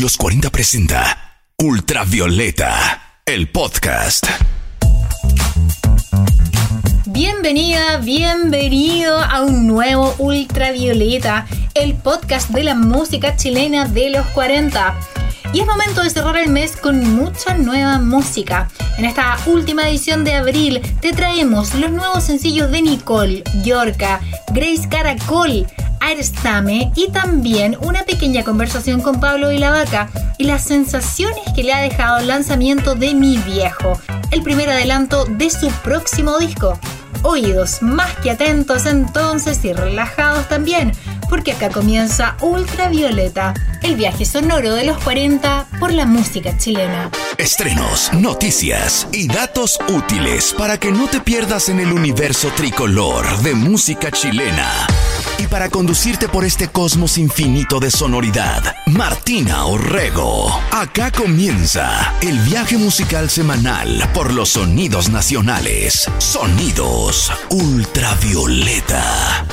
Los 40 presenta Ultravioleta, el podcast. Bienvenida, bienvenido a un nuevo Ultravioleta, el podcast de la música chilena de los 40. Y es momento de cerrar el mes con mucha nueva música. En esta última edición de abril te traemos los nuevos sencillos de Nicole, Yorka, Grace Caracol, Airstame y también una pequeña conversación con Pablo y la Vaca y las sensaciones que le ha dejado el lanzamiento de Mi Viejo, el primer adelanto de su próximo disco. Oídos más que atentos entonces y relajados también, porque acá comienza Ultravioleta, el viaje sonoro de los 40 por la música chilena. Estrenos, noticias y datos útiles para que no te pierdas en el universo tricolor de música chilena. Y para conducirte por este cosmos infinito de sonoridad, Martina Orrego. Acá comienza el viaje musical semanal por los sonidos nacionales. Sonidos ultravioleta.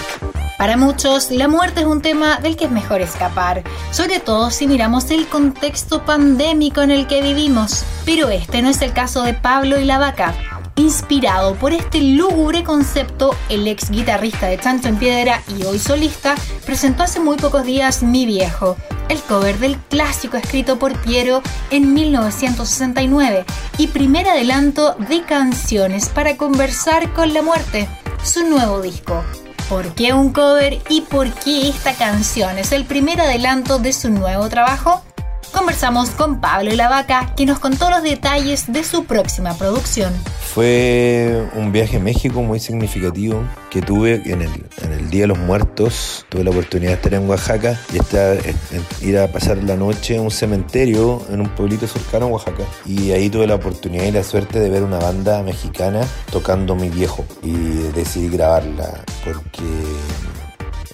Para muchos, la muerte es un tema del que es mejor escapar, sobre todo si miramos el contexto pandémico en el que vivimos. Pero este no es el caso de Pablo y la vaca. Inspirado por este lúgubre concepto, el ex guitarrista de Chancho en Piedra y hoy solista presentó hace muy pocos días Mi Viejo, el cover del clásico escrito por Piero en 1969 y primer adelanto de canciones para conversar con la muerte, su nuevo disco. ¿Por qué un cover y por qué esta canción es el primer adelanto de su nuevo trabajo? Conversamos con Pablo y la Vaca, que nos contó los detalles de su próxima producción. Fue un viaje a México muy significativo que tuve en el, Día de los Muertos. Tuve la oportunidad de estar en Oaxaca y estar, ir a pasar la noche en un cementerio en un pueblito cercano a Oaxaca. Y ahí tuve la oportunidad y la suerte de ver una banda mexicana tocando Mi Viejo y decidí grabarla porque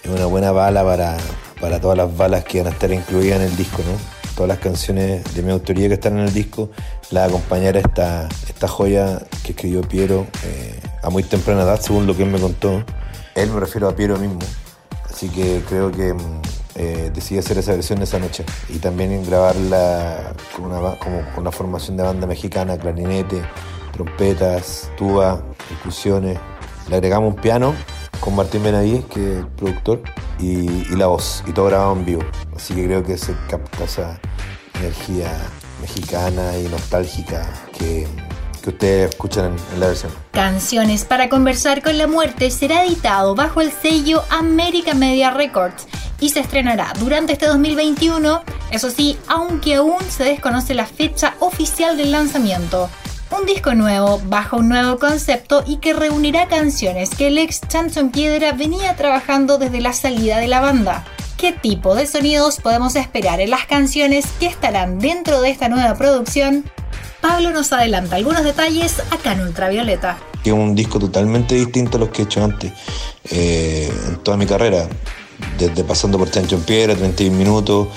es una buena bala para, para todas las balas que van a estar incluidas en el disco, ¿no? todas las canciones de mi autoría que están en el disco, la acompañara esta, esta joya que escribió Piero eh, a muy temprana edad, según lo que él me contó. Él me refiero a Piero mismo. Así que creo que mm, eh, decidí hacer esa versión esa noche y también grabarla con una, como con una formación de banda mexicana, clarinete, trompetas, tuba, percusiones. Le agregamos un piano con Martín Benavides, que es el productor, y, la voz, y todo grabado en vivo. Así que creo que se capta esa energía mexicana y nostálgica que, que ustedes escuchan en, la versión. Canciones para conversar con la muerte será editado bajo el sello America Media Records y se estrenará durante este 2021, eso sí, aunque aún se desconoce la fecha oficial del lanzamiento. Un disco nuevo, bajo un nuevo concepto y que reunirá canciones que el ex Chancho en Piedra venía trabajando desde la salida de la banda. ¿Qué tipo de sonidos podemos esperar en las canciones que estarán dentro de esta nueva producción? Pablo nos adelanta algunos detalles acá en Ultravioleta. Es un disco totalmente distinto a los que he hecho antes eh, en toda mi carrera, desde pasando por Chancho en Piedra, 31 minutos,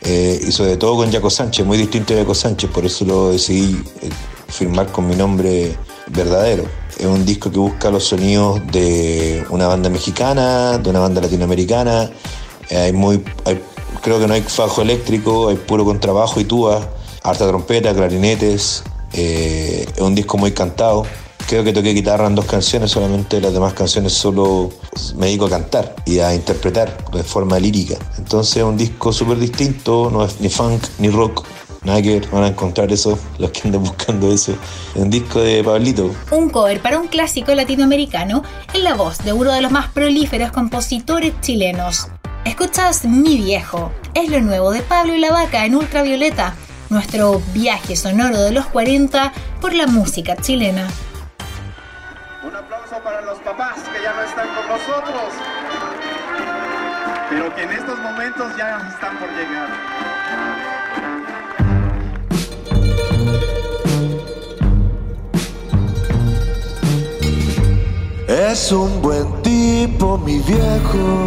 eh, y sobre todo con Jaco Sánchez, muy distinto a Jaco Sánchez, por eso lo decidí eh, firmar con mi nombre verdadero. Es un disco que busca los sonidos de una banda mexicana, de una banda latinoamericana. Eh, hay muy, creo que no hay fajo eléctrico, hay puro contrabajo y tuba, harta trompeta, clarinetes. Eh, es un disco muy cantado. Creo que toqué guitarra en dos canciones, solamente las demás canciones solo me dedico a cantar y a interpretar de forma lírica. Entonces es un disco súper distinto, no es ni funk ni rock, Nada que van a encontrar eso, los que andan buscando eso, un disco de Pablito. Un cover para un clásico latinoamericano en la voz de uno de los más prolíferos compositores chilenos. Escuchas Mi Viejo, es lo nuevo de Pablo y la Vaca en Ultravioleta, nuestro viaje sonoro de los 40 por la música chilena. Un aplauso para los papás que ya no están con nosotros, pero que en estos momentos ya están por llegar. Es un buen tipo, mi viejo,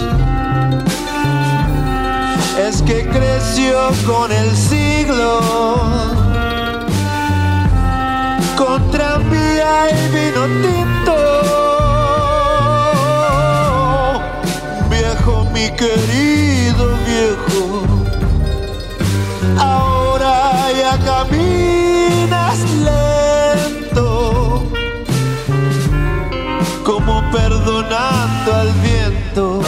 Es que creció con el siglo, con tranvía y vino tinto. Viejo, mi querido viejo caminas lento, como perdonando al viento.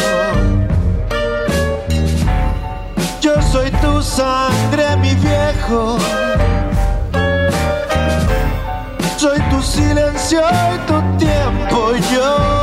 Soy tu sangre, mi viejo. Soy tu silencio y tu tiempo, yo.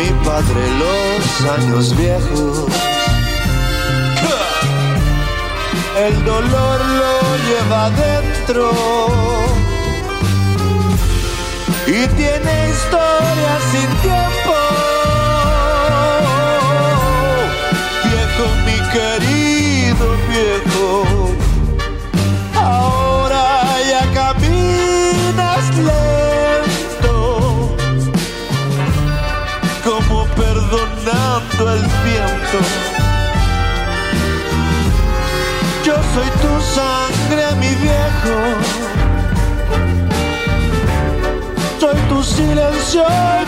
mi padre los años viejos. El dolor lo lleva dentro y tiene historia sin tiempo. Soy tu sangre, mi viejo. Soy tu silencio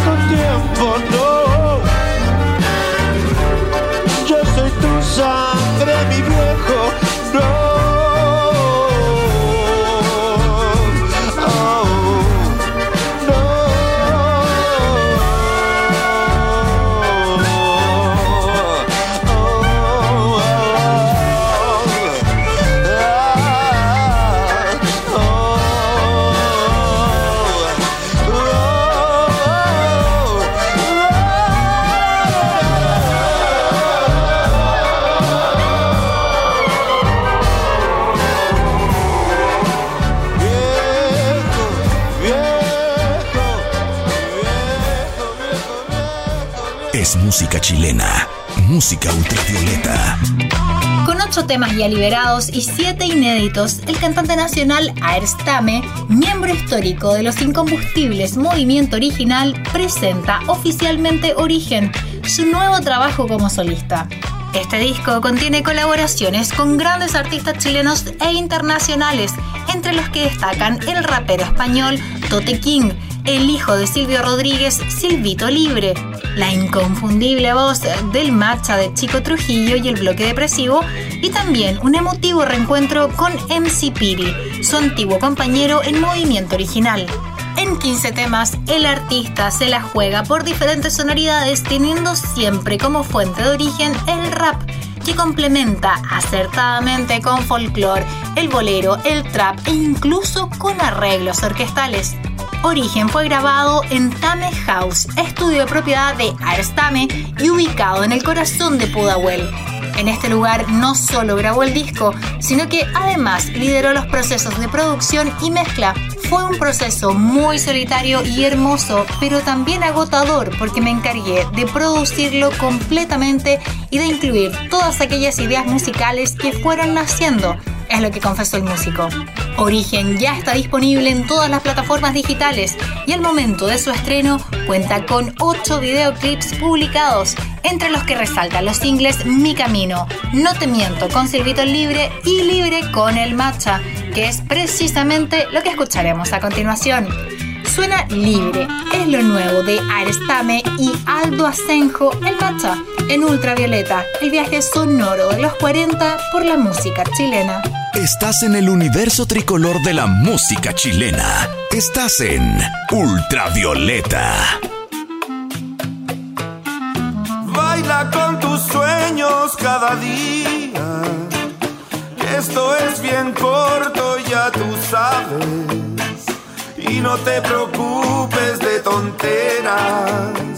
chilena, música ultravioleta. Con ocho temas ya liberados y siete inéditos, el cantante nacional Aerstame, miembro histórico de los Incombustibles Movimiento Original, presenta oficialmente Origen, su nuevo trabajo como solista. Este disco contiene colaboraciones con grandes artistas chilenos e internacionales, entre los que destacan el rapero español Tote King, el hijo de Silvio Rodríguez, Silvito Libre, la inconfundible voz del matcha de Chico Trujillo y el bloque depresivo, y también un emotivo reencuentro con MC Piri, su antiguo compañero en movimiento original. En 15 temas, el artista se la juega por diferentes sonoridades, teniendo siempre como fuente de origen el rap, que complementa acertadamente con folclore, el bolero, el trap e incluso con arreglos orquestales. Origen fue grabado en Tame House, estudio de propiedad de Aerstame y ubicado en el corazón de Pudahuel. En este lugar no solo grabó el disco, sino que además lideró los procesos de producción y mezcla. Fue un proceso muy solitario y hermoso, pero también agotador porque me encargué de producirlo completamente y de incluir todas aquellas ideas musicales que fueron naciendo es lo que confesó el músico. Origen ya está disponible en todas las plataformas digitales y al momento de su estreno cuenta con 8 videoclips publicados, entre los que resaltan los singles Mi Camino, No Te Miento con Silvito Libre y Libre con el Matcha, que es precisamente lo que escucharemos a continuación. Suena libre, es lo nuevo de Arestame y Aldo Asenjo, el Macha, en Ultravioleta, el viaje sonoro de los 40 por la música chilena. Estás en el universo tricolor de la música chilena. Estás en Ultravioleta. Baila con tus sueños cada día. Esto es bien corto, ya tú sabes. Y no te preocupes de tonteras.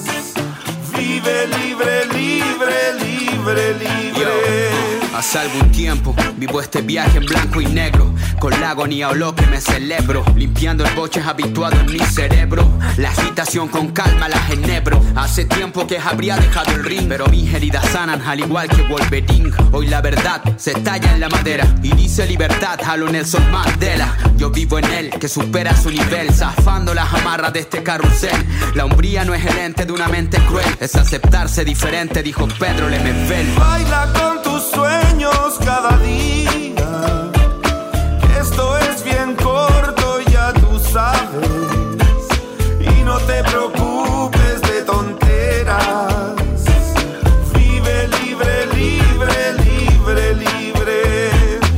Vive libre, libre, libre, libre. Hace algún tiempo vivo este viaje en blanco y negro, con la agonía o lo que me celebro, limpiando el boche habituado en mi cerebro. La agitación con calma la genebro. Hace tiempo que habría dejado el ring, pero mis heridas sanan al igual que Wolverine. Hoy la verdad se talla en la madera y dice libertad a lo Nelson Mandela. Yo vivo en él que supera su nivel, zafando las amarras de este carrusel. La hombría no es el ente de una mente cruel, es aceptarse diferente, dijo Pedro Lemebel. Baila con cada día. Esto es bien corto, ya tú sabes. Y no te preocupes de tonteras. Vive libre, libre, libre, libre.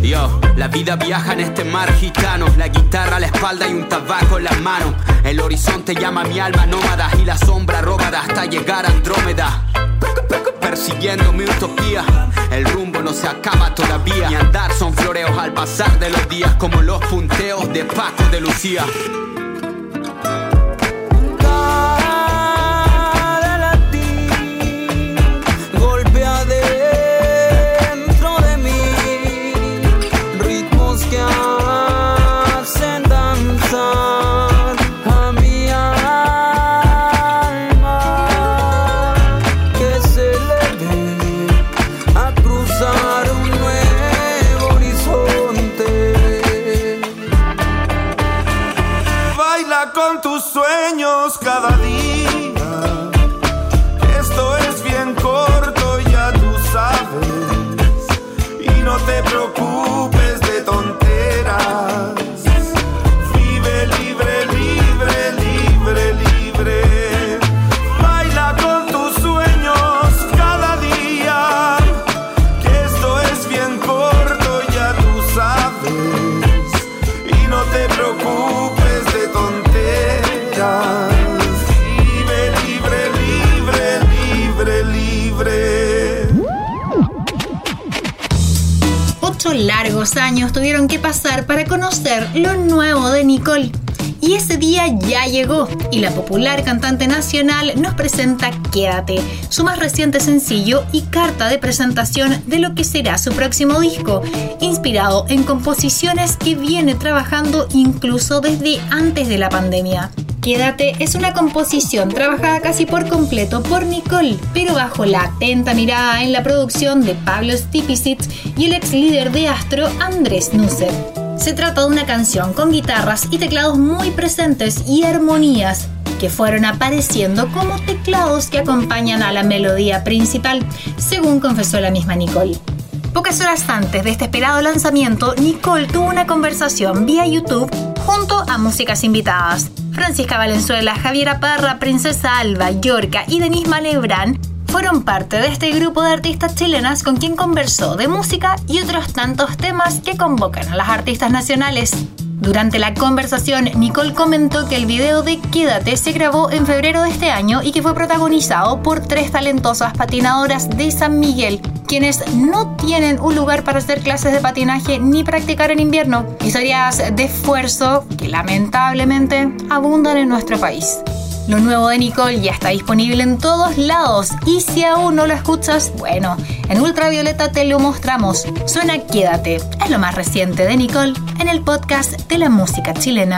Yo, la vida viaja en este mar gitano, la guitarra a la espalda y un tabaco en las manos. El horizonte llama mi alma nómada y la sombra róbada hasta llegar a Andrómeda. Persiguiendo mi utopía, el rumbo no se acaba todavía. Mi andar son floreos al pasar de los días, como los punteos de Paco de Lucía. Sueños cada día. Tuvieron que pasar para conocer lo nuevo de Nicole. Y ese día ya llegó y la popular cantante nacional nos presenta Quédate, su más reciente sencillo y carta de presentación de lo que será su próximo disco, inspirado en composiciones que viene trabajando incluso desde antes de la pandemia. Quédate es una composición trabajada casi por completo por Nicole, pero bajo la atenta mirada en la producción de Pablo Stipicic y el ex líder de Astro, Andrés Nusser. Se trata de una canción con guitarras y teclados muy presentes y armonías que fueron apareciendo como teclados que acompañan a la melodía principal, según confesó la misma Nicole. Pocas horas antes de este esperado lanzamiento, Nicole tuvo una conversación vía YouTube junto a músicas invitadas. Francisca Valenzuela, Javiera Parra, Princesa Alba, Yorca y Denise Malebrán fueron parte de este grupo de artistas chilenas con quien conversó de música y otros tantos temas que convocan a las artistas nacionales. Durante la conversación, Nicole comentó que el video de Quédate se grabó en febrero de este año y que fue protagonizado por tres talentosas patinadoras de San Miguel, quienes no tienen un lugar para hacer clases de patinaje ni practicar en invierno, historias de esfuerzo que lamentablemente abundan en nuestro país. Lo nuevo de Nicole ya está disponible en todos lados y si aún no lo escuchas, bueno, en Ultravioleta te lo mostramos. Suena Quédate, es lo más reciente de Nicole en el podcast de la música chilena.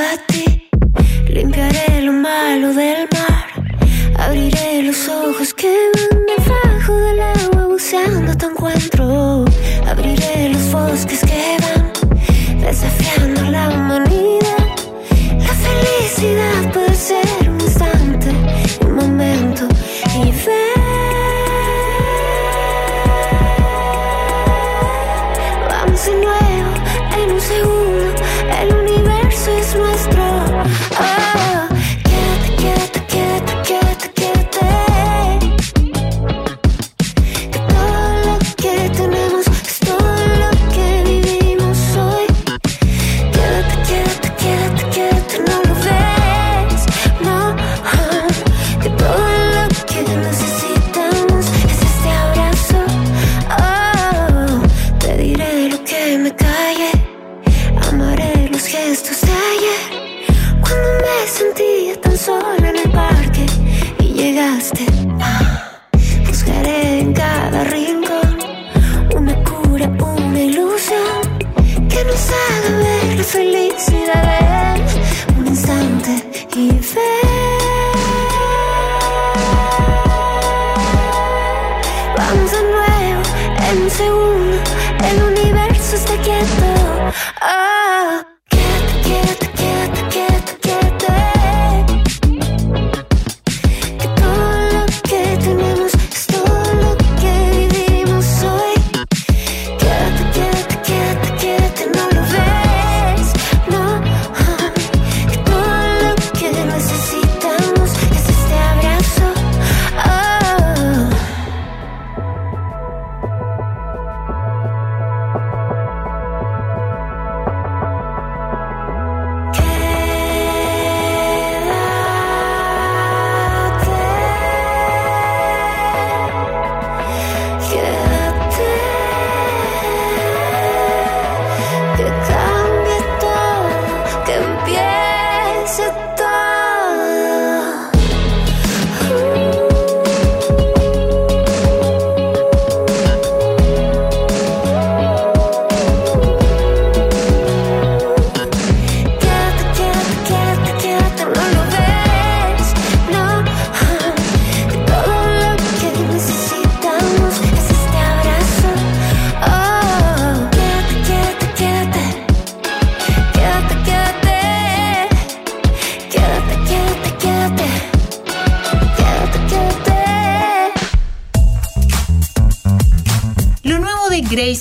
a ti. Limpiaré lo malo del mar. Abriré los ojos que van debajo del agua buceando tu encuentro. Abriré los bosques que van desafiando la humanidad. La felicidad puede ser.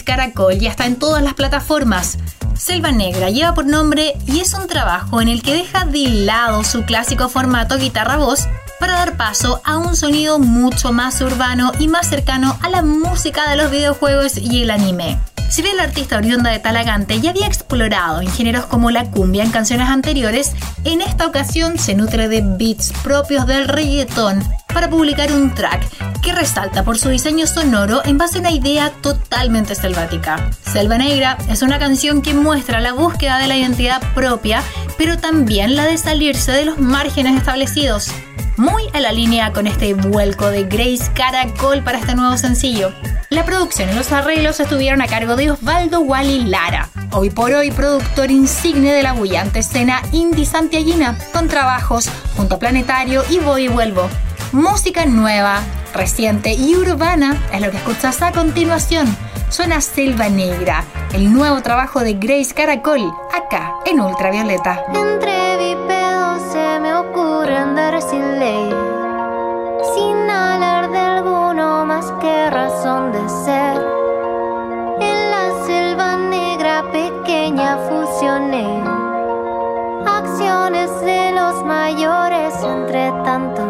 Caracol ya está en todas las plataformas. Selva Negra lleva por nombre y es un trabajo en el que deja de lado su clásico formato guitarra-voz para dar paso a un sonido mucho más urbano y más cercano a la música de los videojuegos y el anime. Si bien la artista oriunda de Talagante ya había explorado en géneros como la cumbia en canciones anteriores, en esta ocasión se nutre de beats propios del reggaetón para publicar un track que resalta por su diseño sonoro en base a una idea totalmente selvática. Selva Negra es una canción que muestra la búsqueda de la identidad propia, pero también la de salirse de los márgenes establecidos. Muy a la línea con este vuelco de Grace Caracol para este nuevo sencillo. La producción y los arreglos estuvieron a cargo de Osvaldo Wally Lara, hoy por hoy productor insigne de la bullante escena indie santiaguina, con trabajos junto a Planetario y Voy y Vuelvo. Música nueva, reciente y urbana es lo que escuchas a continuación. Suena Selva Negra, el nuevo trabajo de Grace Caracol, acá en Ultravioleta. Entre bípedos se me ocurre andar sin ley, sin hablar de alguno más que razón de ser. En la selva negra pequeña fusioné acciones de los mayores entre tanto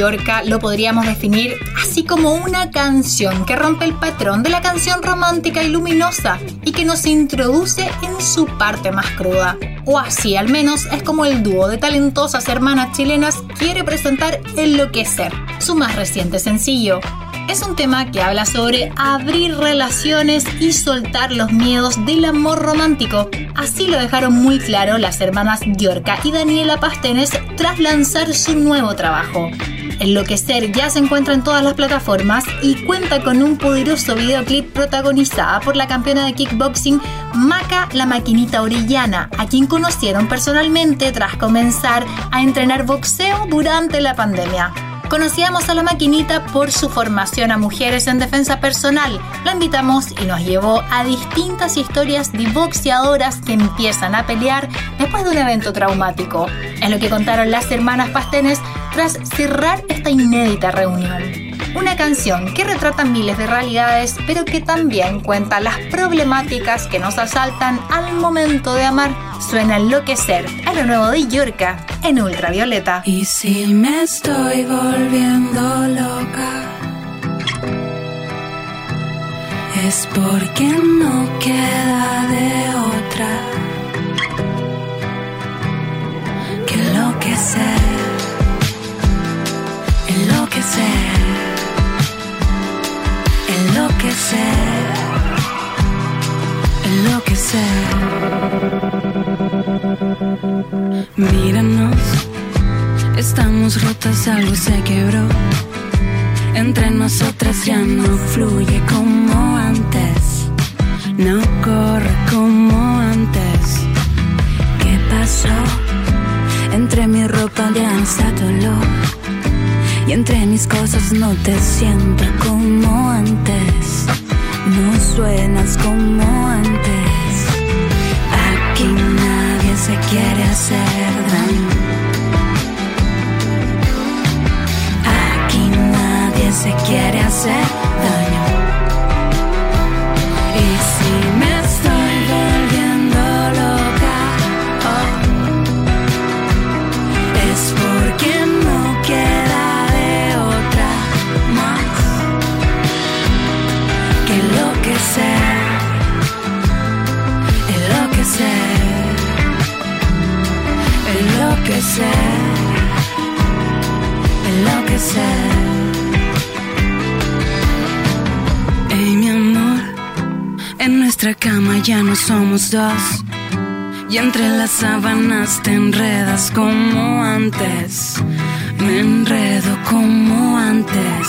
Yorka lo podríamos definir así como una canción que rompe el patrón de la canción romántica y luminosa y que nos introduce en su parte más cruda. O así al menos es como el dúo de talentosas hermanas chilenas quiere presentar Enloquecer, su más reciente sencillo. Es un tema que habla sobre abrir relaciones y soltar los miedos del amor romántico. Así lo dejaron muy claro las hermanas Yorka y Daniela Pastenes tras lanzar su nuevo trabajo. Enloquecer ya se encuentra en todas las plataformas y cuenta con un poderoso videoclip protagonizada por la campeona de kickboxing Maca la Maquinita Orellana, a quien conocieron personalmente tras comenzar a entrenar boxeo durante la pandemia. Conocíamos a la maquinita por su formación a mujeres en defensa personal. La invitamos y nos llevó a distintas historias de boxeadoras que empiezan a pelear después de un evento traumático. Es lo que contaron las hermanas Pastenes tras cerrar esta inédita reunión. Una canción que retrata miles de realidades, pero que también cuenta las problemáticas que nos asaltan al momento de amar. Suena enloquecer, es lo nuevo de Yorka en ultravioleta. Y si me estoy volviendo loca, es porque no queda de otra que enloquecer, enloquecer, enloquecer, enloquecer. Míranos, estamos rotas, algo se quebró. Entre nosotras ya no fluye como antes, no corre como antes. ¿Qué pasó? Entre mi ropa ya está tu olor. Y entre mis cosas no te siento como antes. No suenas como antes. Aquí nadie se quiere hacer daño. Aquí nadie se quiere hacer ya no somos dos. Y entre las sábanas te enredas como antes. Me enredo como antes.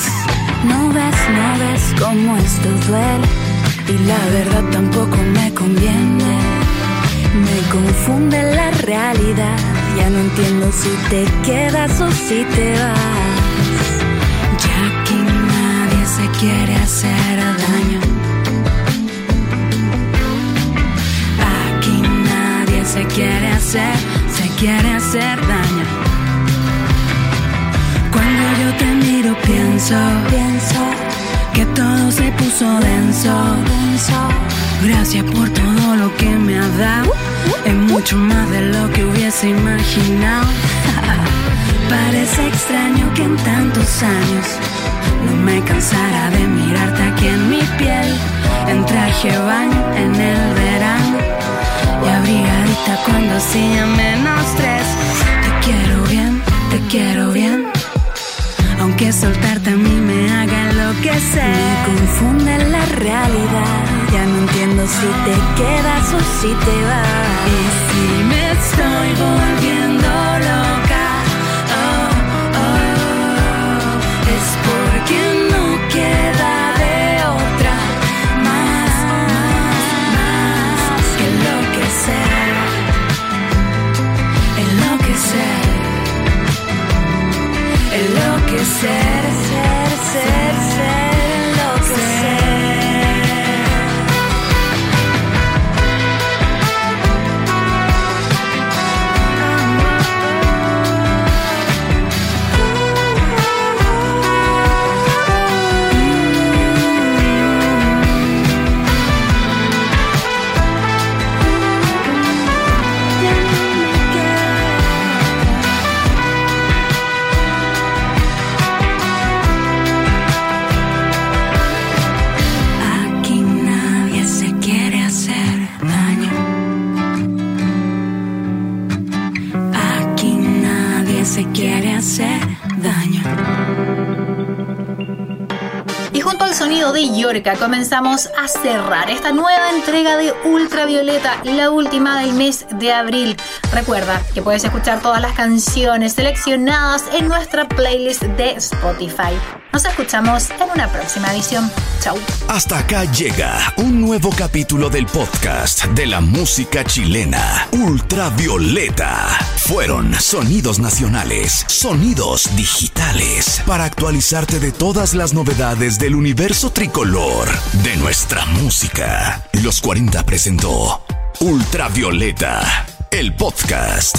No ves, no ves cómo esto duele. Y la verdad tampoco me conviene. Me confunde la realidad. Ya no entiendo si te quedas o si te vas. Se quiere hacer daño. Cuando yo te miro pienso, pienso que todo se puso denso. Gracias por todo lo que me ha dado, es mucho más de lo que hubiese imaginado. Parece extraño que en tantos años no me cansara de mirarte aquí en mi piel, en traje baño en el verano y abrigadita cuando hacía menos tres. Te quiero bien, te quiero bien. Aunque soltarte a mí me haga enloquecer. Me confunde la realidad. Ya no entiendo si te quedas o si te vas. Y si me estoy volviendo sonido de Yorka comenzamos a cerrar esta nueva entrega de Ultravioleta, la última del mes de abril. Recuerda que puedes escuchar todas las canciones seleccionadas en nuestra playlist de Spotify. Nos escuchamos en una próxima edición. Chau. Hasta acá llega un nuevo capítulo del podcast de la música chilena, Ultravioleta. Fueron sonidos nacionales, sonidos digitales, para actualizarte de todas las novedades del universo tricolor de nuestra música. Los 40 presentó Ultravioleta, el podcast.